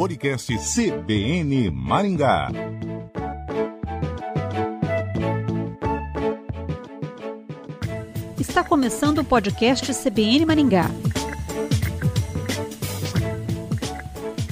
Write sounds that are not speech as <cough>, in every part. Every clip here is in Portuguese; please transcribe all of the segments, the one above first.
podcast CBN Maringá. Está começando o podcast CBN Maringá.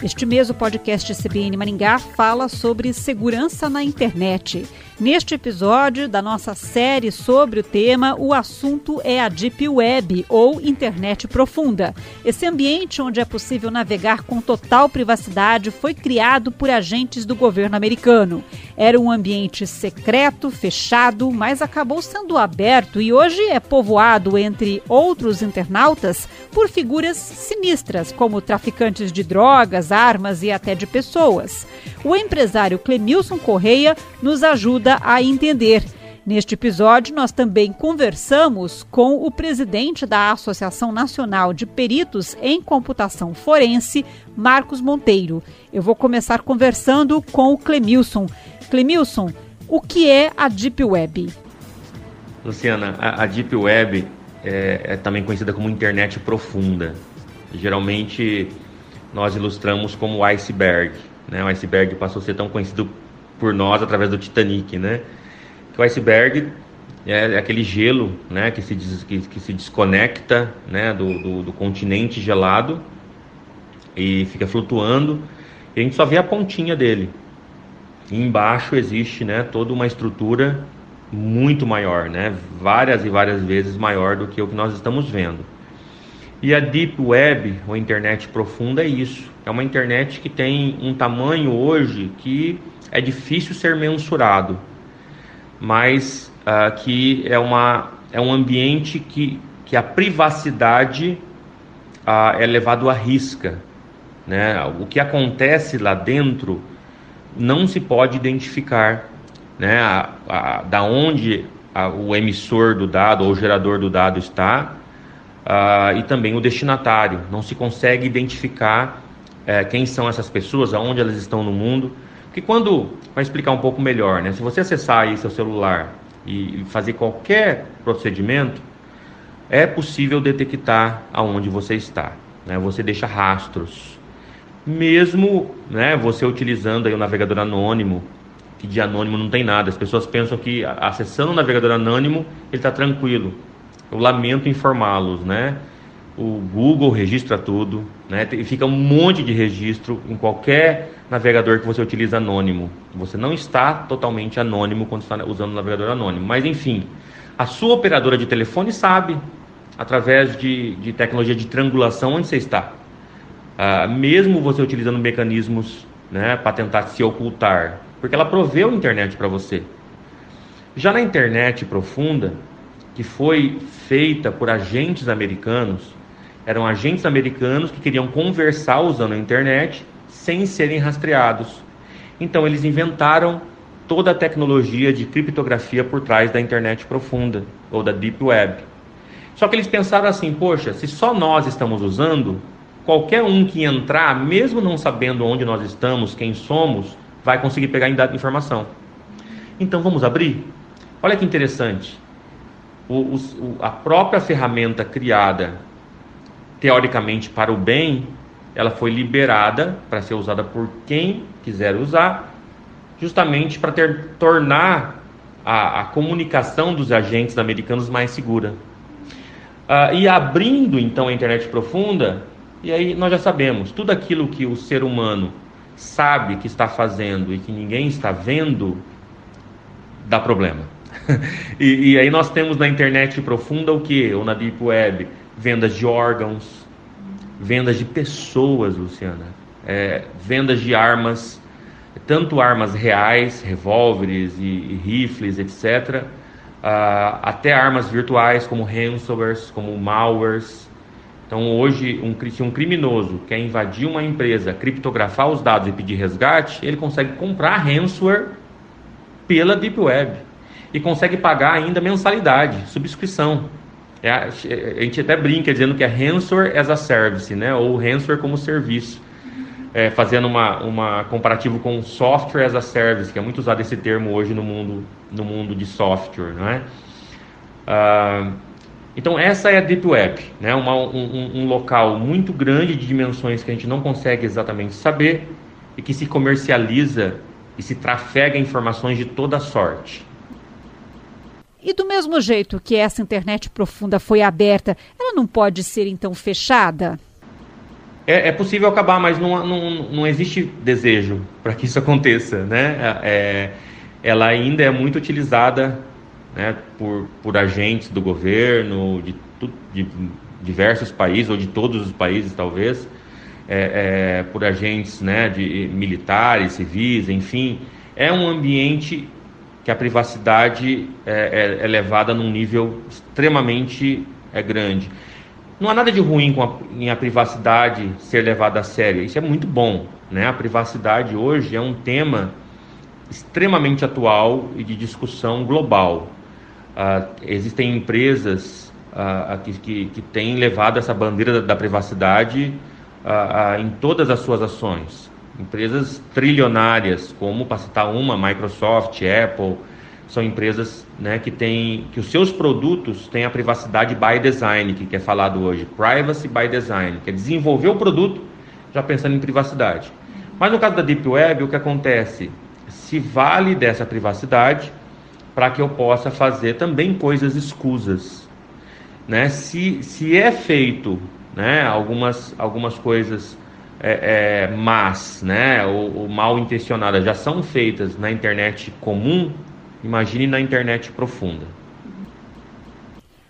Este mês, o podcast CBN Maringá fala sobre segurança na internet. Neste episódio da nossa série sobre o tema, o assunto é a Deep Web, ou Internet Profunda. Esse ambiente onde é possível navegar com total privacidade foi criado por agentes do governo americano. Era um ambiente secreto, fechado, mas acabou sendo aberto e hoje é povoado, entre outros internautas, por figuras sinistras, como traficantes de drogas, armas e até de pessoas. O empresário Clemilson Correia nos ajuda ajuda a entender. Neste episódio, nós também conversamos com o presidente da Associação Nacional de Peritos em Computação Forense, Marcos Monteiro. Eu vou começar conversando com o Clemilson. Clemilson, o que é a Deep Web? Luciana, a, a Deep Web é, é também conhecida como internet profunda. Geralmente nós ilustramos como iceberg. Né? O iceberg passou a ser tão conhecido por nós através do Titanic, né? Que o iceberg é aquele gelo, né, que se, des, que, que, se desconecta, né, do, do, do, continente gelado e fica flutuando. E a gente só vê a pontinha dele. E embaixo existe, né, toda uma estrutura muito maior, né, várias e várias vezes maior do que o que nós estamos vendo. E a Deep Web, ou internet profunda, é isso. É uma internet que tem um tamanho hoje que é difícil ser mensurado, mas uh, que é, uma, é um ambiente que, que a privacidade uh, é levado à risca. Né? O que acontece lá dentro não se pode identificar né? A, a, da onde a, o emissor do dado ou o gerador do dado está uh, e também o destinatário. Não se consegue identificar uh, quem são essas pessoas, aonde elas estão no mundo. Porque quando, para explicar um pouco melhor, né, se você acessar aí seu celular e fazer qualquer procedimento, é possível detectar aonde você está. Né? Você deixa rastros. Mesmo né, você utilizando aí o navegador anônimo, que de anônimo não tem nada. As pessoas pensam que acessando o navegador anônimo ele está tranquilo. Eu lamento informá-los, né? O Google registra tudo, né? E fica um monte de registro em qualquer navegador que você utiliza anônimo. Você não está totalmente anônimo quando está usando o navegador anônimo. Mas enfim, a sua operadora de telefone sabe, através de, de tecnologia de triangulação, onde você está. Uh, mesmo você utilizando mecanismos né, para tentar se ocultar, porque ela proveu a internet para você. Já na internet profunda, que foi feita por agentes americanos, eram agentes americanos que queriam conversar usando a internet sem serem rastreados. Então eles inventaram toda a tecnologia de criptografia por trás da internet profunda ou da deep web. Só que eles pensaram assim, poxa, se só nós estamos usando, qualquer um que entrar, mesmo não sabendo onde nós estamos, quem somos, vai conseguir pegar informação. Então vamos abrir? Olha que interessante o, o, a própria ferramenta criada teoricamente para o bem, ela foi liberada para ser usada por quem quiser usar, justamente para ter, tornar a, a, comunicação dos agentes americanos mais segura. Uh, e abrindo então a internet profunda, e aí nós já sabemos, tudo aquilo que o ser humano sabe que está fazendo e que ninguém está vendo, dá problema. <laughs> e, e, aí nós temos na internet profunda o que? Ou na Deep Web? Vendas de órgãos, vendas de pessoas, Luciana, é, vendas de armas, tanto armas reais, revólveres e, e rifles, etc., uh, até armas virtuais como ransomwares, como malwares. Então hoje, um, se um criminoso quer invadir uma empresa, criptografar os dados e pedir resgate, ele consegue comprar ransomware pela Deep Web e consegue pagar ainda mensalidade, subscrição. É, a gente até brinca dizendo que é ransomware as a service, né? ou ransomware como serviço. É, fazendo uma, uma comparativo com software as a service, que é muito usado esse termo hoje no mundo, no mundo de software. Né? Então essa é a Deep Web, né? Uma, um, um local muito grande de dimensões que a gente não consegue exatamente saber, e que se comercializa e se trafega informações de toda sorte. E do mesmo jeito que essa internet profunda foi aberta, ela não pode ser então fechada? É, é possível acabar, mas não, não, não existe desejo para que isso aconteça, né? É, ela ainda é muito utilizada né, por, por agentes do governo, de, de diversos países, ou de todos os países talvez, é, é, por agentes né, de militares, civis, enfim. É um ambiente que a privacidade é, é, é levada num nível extremamente é, grande. Não há nada de ruim com a, em a privacidade ser levada a sério. Isso é muito bom. Né? A privacidade hoje é um tema extremamente atual e de discussão global. Uh, existem empresas uh, que, que, que, têm levado essa bandeira da, da privacidade em todas as suas ações. Empresas trilionárias, como para citar uma, Microsoft, Apple, são empresas né, que têm que os seus produtos têm a privacidade by design, que é falado hoje, privacy by design, que é desenvolver o produto já pensando em privacidade. Mas no caso da Deep Web, o que acontece? Se vale dessa privacidade para que eu possa fazer também coisas escusas. Né? Se, se é feito né, algumas, algumas coisas é, é, más né, ou, ou mal intencionadas já são feitas na internet comum, imagine na internet profunda.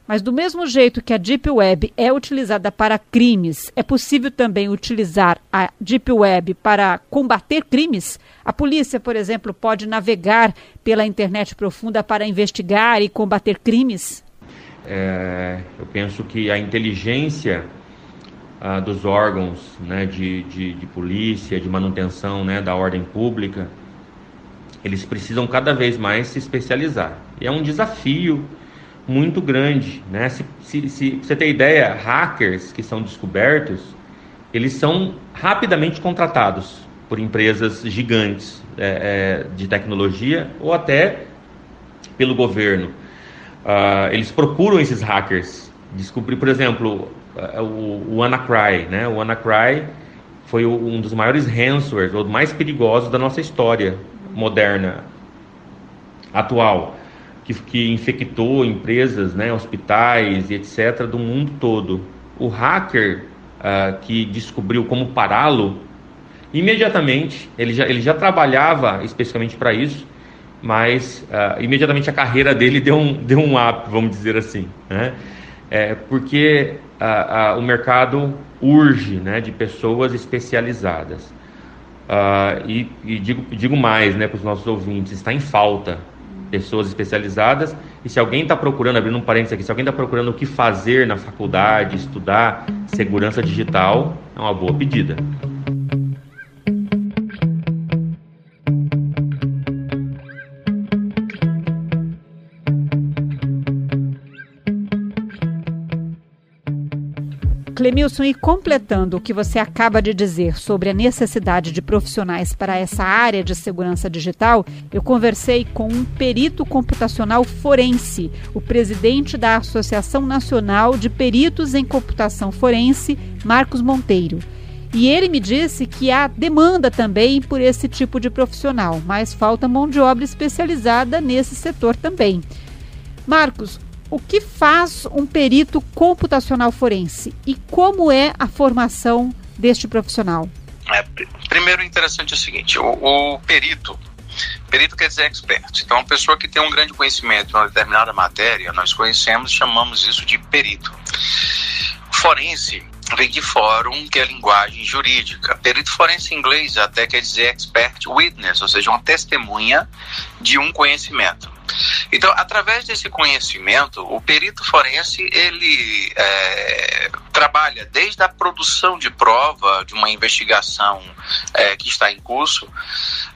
Mas do mesmo jeito que a Deep Web é utilizada para crimes, é possível também utilizar a Deep Web para combater crimes? A polícia, por exemplo, pode navegar pela internet profunda para investigar e combater crimes? É, eu penso que a inteligência ah, dos órgãos né, de, de, de, polícia, de manutenção né, da ordem pública, eles precisam cada vez mais se especializar. E é um desafio muito grande. Né? Se, se, se você ter ideia, hackers que são descobertos, eles são rapidamente contratados por empresas gigantes é, é, de tecnologia ou até pelo governo. Uh, eles procuram esses hackers. Descobrir, por exemplo, o, o WannaCry. Né? O WannaCry foi o, um dos maiores ransomwares, ou mais perigosos da nossa história moderna, atual que, que infectou empresas, né, hospitais e etc. do mundo todo. O hacker uh, que descobriu como pará-lo, imediatamente, ele já, ele já trabalhava especificamente para isso, mas uh, imediatamente a carreira dele <laughs> deu um, deu um up, vamos dizer assim. Né? É, porque uh, o mercado urge né, de pessoas especializadas. e, e digo, digo mais né, para os nossos ouvintes, está em falta pessoas especializadas. E se alguém está procurando, abrindo um parênteses aqui, se alguém está procurando o que fazer na faculdade, estudar segurança digital, é uma boa pedida. Clemilson, e completando o que você acaba de dizer sobre a necessidade de profissionais para essa área de segurança digital, eu conversei com um perito computacional forense, o presidente da Associação Nacional de Peritos em Computação Forense, Marcos Monteiro. E ele me disse que há demanda também por esse tipo de profissional, mas falta mão de obra especializada nesse setor também. Marcos, o que faz um perito computacional forense e como é a formação deste profissional? É, primeiro, interessante é o seguinte: o, o perito Perito quer dizer expert. Então, uma pessoa que tem um grande conhecimento em uma determinada matéria, nós conhecemos, chamamos isso de perito. Forense vem de fórum, que é linguagem jurídica. Perito forense em inglês até quer dizer expert witness, ou seja, uma testemunha de um conhecimento. Então, através desse conhecimento, o perito forense ele é, trabalha desde a produção de prova de uma investigação é, que está em curso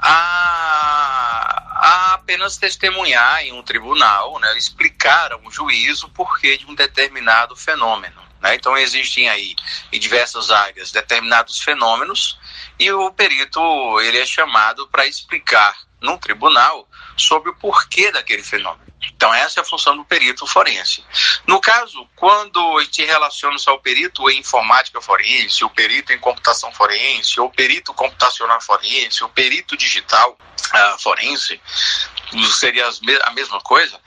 a, a, apenas testemunhar em um tribunal, né, explicar a um juízo o porquê de um determinado fenômeno. Né? Então, existem aí em diversas áreas determinados fenômenos e o perito ele é chamado para explicar no tribunal sobre o porquê daquele fenômeno. Então, essa é a função do perito forense. No caso, quando gente relaciona só o perito em informática forense, o perito em computação forense, ou perito computacional forense, o perito digital uh, forense, seria a mesma coisa,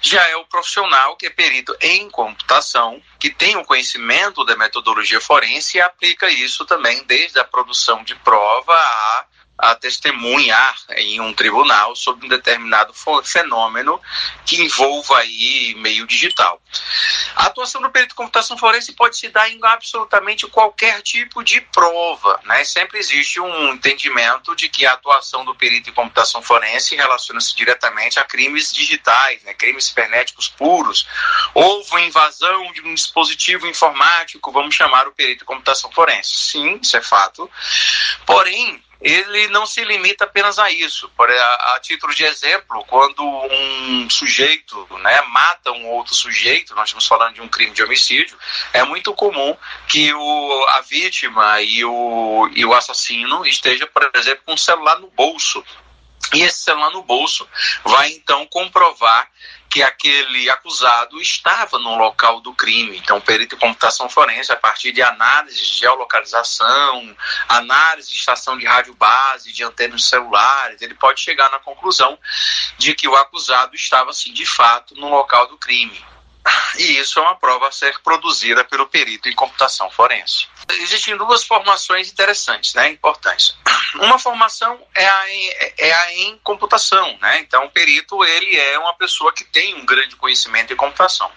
já é o profissional que é perito em computação, que tem o conhecimento da metodologia forense e aplica isso também desde a produção de prova a a testemunhar em um tribunal sobre um determinado fenômeno que envolva aí meio digital. A atuação do perito de computação forense pode se dar em absolutamente qualquer tipo de prova, né? Sempre existe um entendimento de que a atuação do perito de computação forense relaciona-se diretamente a crimes digitais, né? Crimes cibernéticos puros. Houve invasão de um dispositivo informático, vamos chamar o perito de computação forense. Sim, isso é fato. Porém, ele não se limita apenas a isso. Por, a, a, título de exemplo, quando um sujeito né, mata um outro sujeito, nós estamos falando de um crime de homicídio, é muito comum que o, a vítima e o, e o assassino esteja, por exemplo, com um celular no bolso. E esse celular no bolso vai então comprovar que aquele acusado estava no local do crime. Então, perito de computação forense, a partir de análise de geolocalização, análise de estação de rádio base, de antenas celulares, ele pode chegar na conclusão de que o acusado estava, assim, de fato, no local do crime. E isso é uma prova a ser produzida pelo perito em computação forense. Existem duas formações interessantes, né, importantes. Uma formação é a, em, é a em computação, né? Então, o perito ele é uma pessoa que tem um grande conhecimento em computação.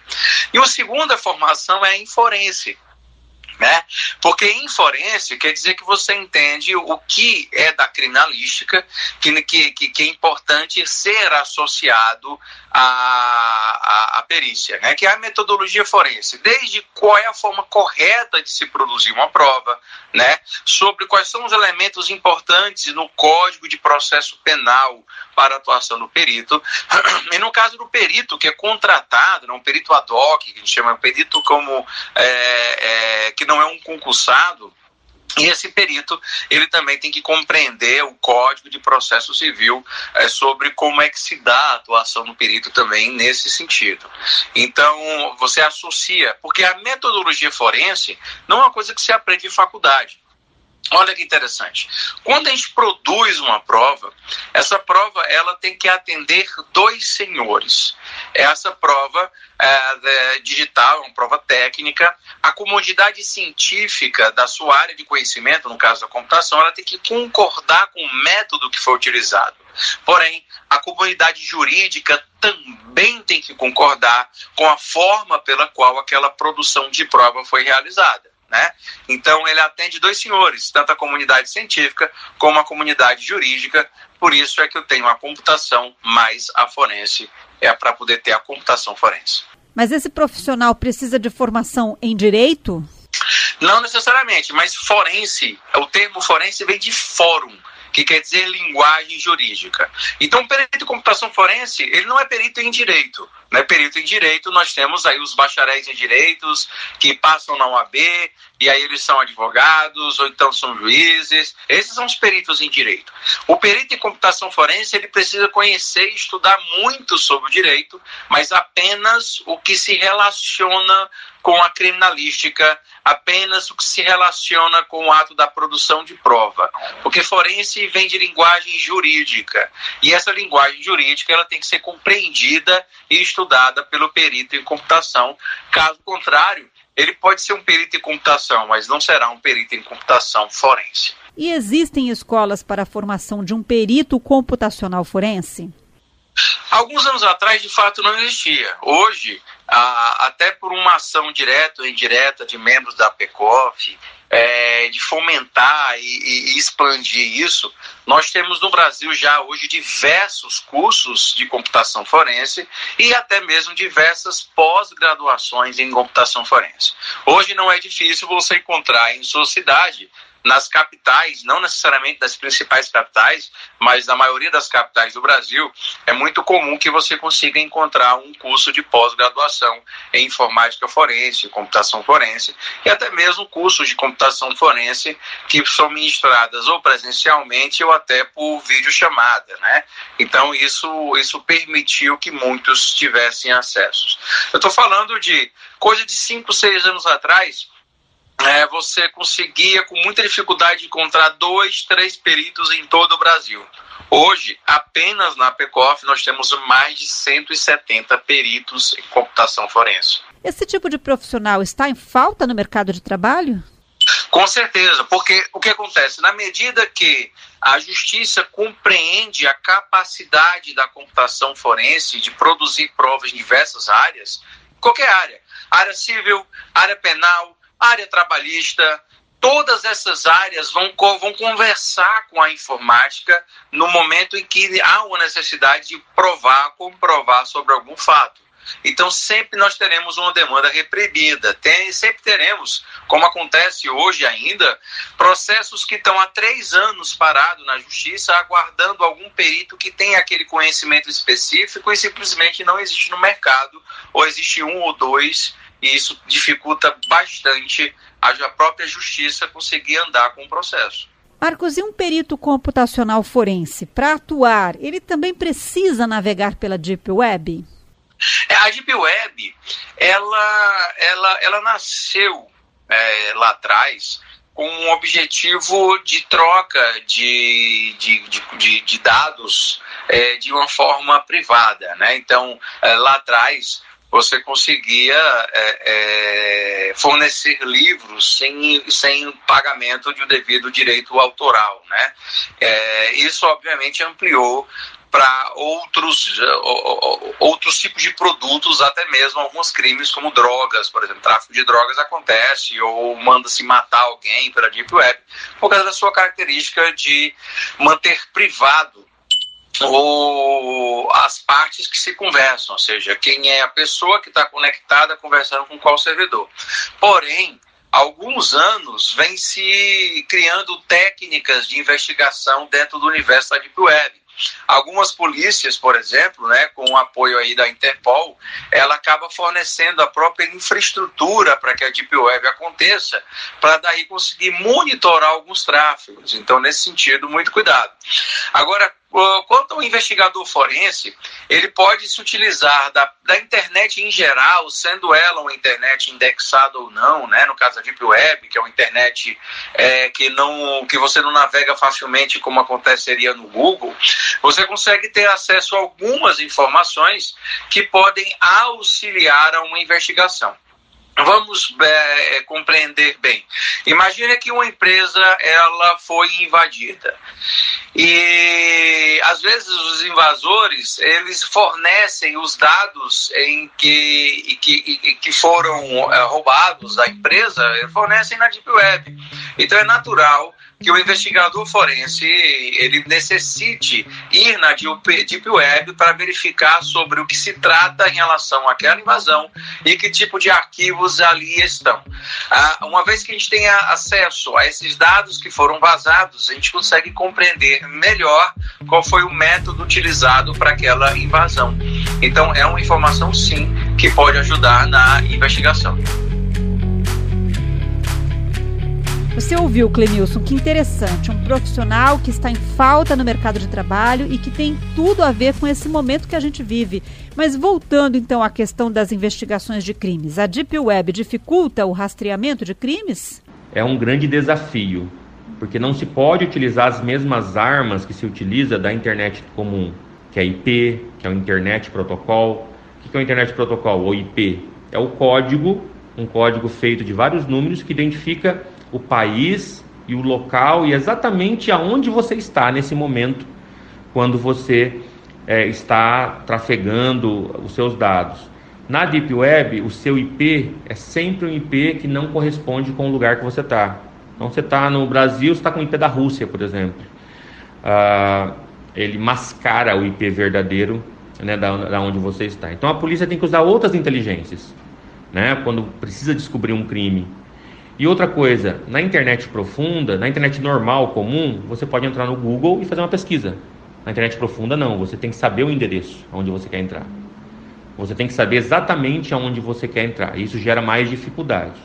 E a segunda formação é em forense, né? Porque em forense quer dizer que você entende o que é da criminalística, que, que, que é importante ser associado à, à, à, perícia, né? que é a metodologia forense, desde qual é a forma correta de se produzir uma prova, né? sobre quais são os elementos importantes no Código de Processo Penal para a atuação do perito. <clears throat> E no caso do perito, que é contratado, né, um perito ad hoc, que a gente chama perito como é, é, que não é um concursado, e esse perito, ele também tem que compreender o Código de Processo Civil é, sobre como é que se dá a atuação do perito também nesse sentido. Então, você associa, porque a metodologia forense não é uma coisa que se aprende em faculdade. Olha que interessante. Quando a gente produz uma prova, essa prova ela tem que atender dois senhores. Essa prova é, é, digital, uma prova técnica, a comunidade científica da sua área de conhecimento, no caso da computação, ela tem que concordar com o método que foi utilizado. Porém, a comunidade jurídica também tem que concordar com a forma pela qual aquela produção de prova foi realizada. Né? Então, ele atende dois senhores, tanto a comunidade científica como a comunidade jurídica. Por isso é que eu tenho a computação mais a forense, é para poder ter a computação forense. Mas esse profissional precisa de formação em direito? Não necessariamente, mas forense, o termo forense vem de fórum, que quer dizer linguagem jurídica. Então, o perito de computação forense, ele não é perito em direito. Né? Perito em direito, nós temos aí os bacharéis em direitos que passam na UAB, e aí eles são advogados, ou então são juízes. Esses são os peritos em direito. O perito em computação forense, ele precisa conhecer e estudar muito sobre o direito, mas apenas o que se relaciona com a criminalística, apenas o que se relaciona com o ato da produção de prova. Porque forense vem de linguagem jurídica. E essa linguagem jurídica ela tem que ser compreendida e estudada pelo perito em computação. Caso contrário, ele pode ser um perito em computação, mas não será um perito em computação forense. E existem escolas para a formação de um perito computacional forense? Alguns anos atrás, de fato, não existia. Hoje, até por uma ação direta ou indireta de membros da PECOF, é, de fomentar e, e, expandir isso, nós temos no Brasil já hoje diversos cursos de computação forense e até mesmo diversas pós-graduações em computação forense. Hoje não é difícil você encontrar em sua cidade nas capitais, não necessariamente das principais capitais, mas na maioria das capitais do Brasil, é muito comum que você consiga encontrar um curso de pós-graduação em informática forense, computação forense e até mesmo cursos de computação forense que são ministradas ou presencialmente ou até por videochamada, né? Então isso isso permitiu que muitos tivessem acesso. Eu estou falando de coisa de 5, 6 anos atrás, é, você conseguia com muita dificuldade encontrar dois, três peritos em todo o Brasil. Hoje, apenas na PECOF, nós temos mais de 170 peritos em computação forense. Esse tipo de profissional está em falta no mercado de trabalho? Com certeza, porque o que acontece? Na medida que a justiça compreende a capacidade da computação forense de produzir provas em diversas áreas, qualquer área, área civil, área penal, área trabalhista, todas essas áreas vão, vão conversar com a informática no momento em que há uma necessidade de provar, comprovar sobre algum fato. Então, sempre nós teremos uma demanda reprimida. Tem, sempre teremos, como acontece hoje ainda, processos que estão há três anos parados na justiça, aguardando algum perito que tenha aquele conhecimento específico e simplesmente não existe no mercado, ou existe um ou dois e isso dificulta bastante a própria justiça conseguir andar com o processo. Marcos, e um perito computacional forense, para atuar, ele também precisa navegar pela Deep Web? É, a Deep Web, ela, ela, ela nasceu é, lá atrás com um objetivo de troca de, de, de, de dados é, de uma forma privada. Né? Então, é, lá atrás, você conseguia é, é, fornecer livros sem, sem pagamento de um devido direito autoral. Né? É, isso, obviamente, ampliou para outros, outros tipos de produtos, até mesmo alguns crimes como drogas, por exemplo, tráfico de drogas acontece ou manda-se matar alguém pela Deep Web, por causa da sua característica de manter privado ou as partes que se conversam, ou seja, quem é a pessoa que está conectada conversando com qual servidor. Porém, alguns anos vem se criando técnicas de investigação dentro do universo da Deep Web. Algumas polícias, por exemplo, né, com o apoio aí da Interpol, ela acaba fornecendo a própria infraestrutura para que a Deep Web aconteça, para daí conseguir monitorar alguns tráfegos. Então, nesse sentido, muito cuidado. Agora, Quanto ao investigador forense, ele pode se utilizar da, da internet em geral, sendo ela uma internet indexada ou não, né? no caso da Deep Web, que é uma internet é, que, não, que você não navega facilmente como aconteceria no Google, você consegue ter acesso a algumas informações que podem auxiliar a uma investigação. Vamos é, é, compreender bem. Imagine que uma empresa ela foi invadida e às vezes os invasores eles fornecem os dados em que, que, que foram é, roubados da empresa, fornecem na deep web. Então é natural que o investigador forense ele necessite ir na Deep Web para verificar sobre o que se trata em relação àquela invasão e que tipo de arquivos ali estão. Ah, uma vez que a gente tenha acesso a esses dados que foram vazados, a gente consegue compreender melhor qual foi o método utilizado para aquela invasão. Então, é uma informação, sim, que pode ajudar na investigação. Você ouviu, Clemilson, que interessante. Um profissional que está em falta no mercado de trabalho e que tem tudo a ver com esse momento que a gente vive. Mas voltando então à questão das investigações de crimes, a Deep Web dificulta o rastreamento de crimes? É um grande desafio, porque não se pode utilizar as mesmas armas que se utiliza da internet comum, que é IP, que é o Internet Protocol. O que é o Internet Protocol, ou IP? É o código, um código feito de vários números que identifica o país e o local e exatamente aonde você está nesse momento quando você é, está trafegando os seus dados. Na Deep Web, o seu IP é sempre um IP que não corresponde com o lugar que você está. Então, você está no Brasil, está com o IP da Rússia, por exemplo. Ah, ele mascara o IP verdadeiro né, da, da onde você está. Então, a polícia tem que usar outras inteligências. Né, quando precisa descobrir um crime E outra coisa, na internet profunda, na internet normal, comum, você pode entrar no Google e fazer uma pesquisa. Na internet profunda, não. Você tem que saber o endereço onde você quer entrar. Você tem que saber exatamente aonde você quer entrar. Isso gera mais dificuldade.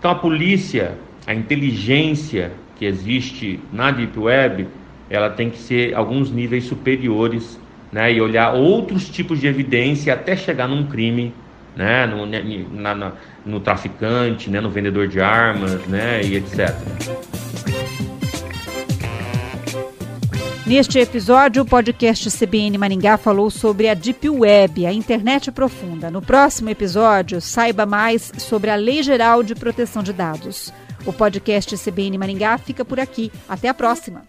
Então, a polícia, a inteligência que existe na Deep Web, ela tem que ser alguns níveis superiores né, e olhar outros tipos de evidência até chegar num crime, né, no, na, na, no traficante, né, no vendedor de armas né, e etc. Neste episódio, o podcast CBN Maringá falou sobre a Deep Web, a internet profunda. No próximo episódio, saiba mais sobre a Lei Geral de Proteção de Dados. O podcast CBN Maringá fica por aqui. Até a próxima!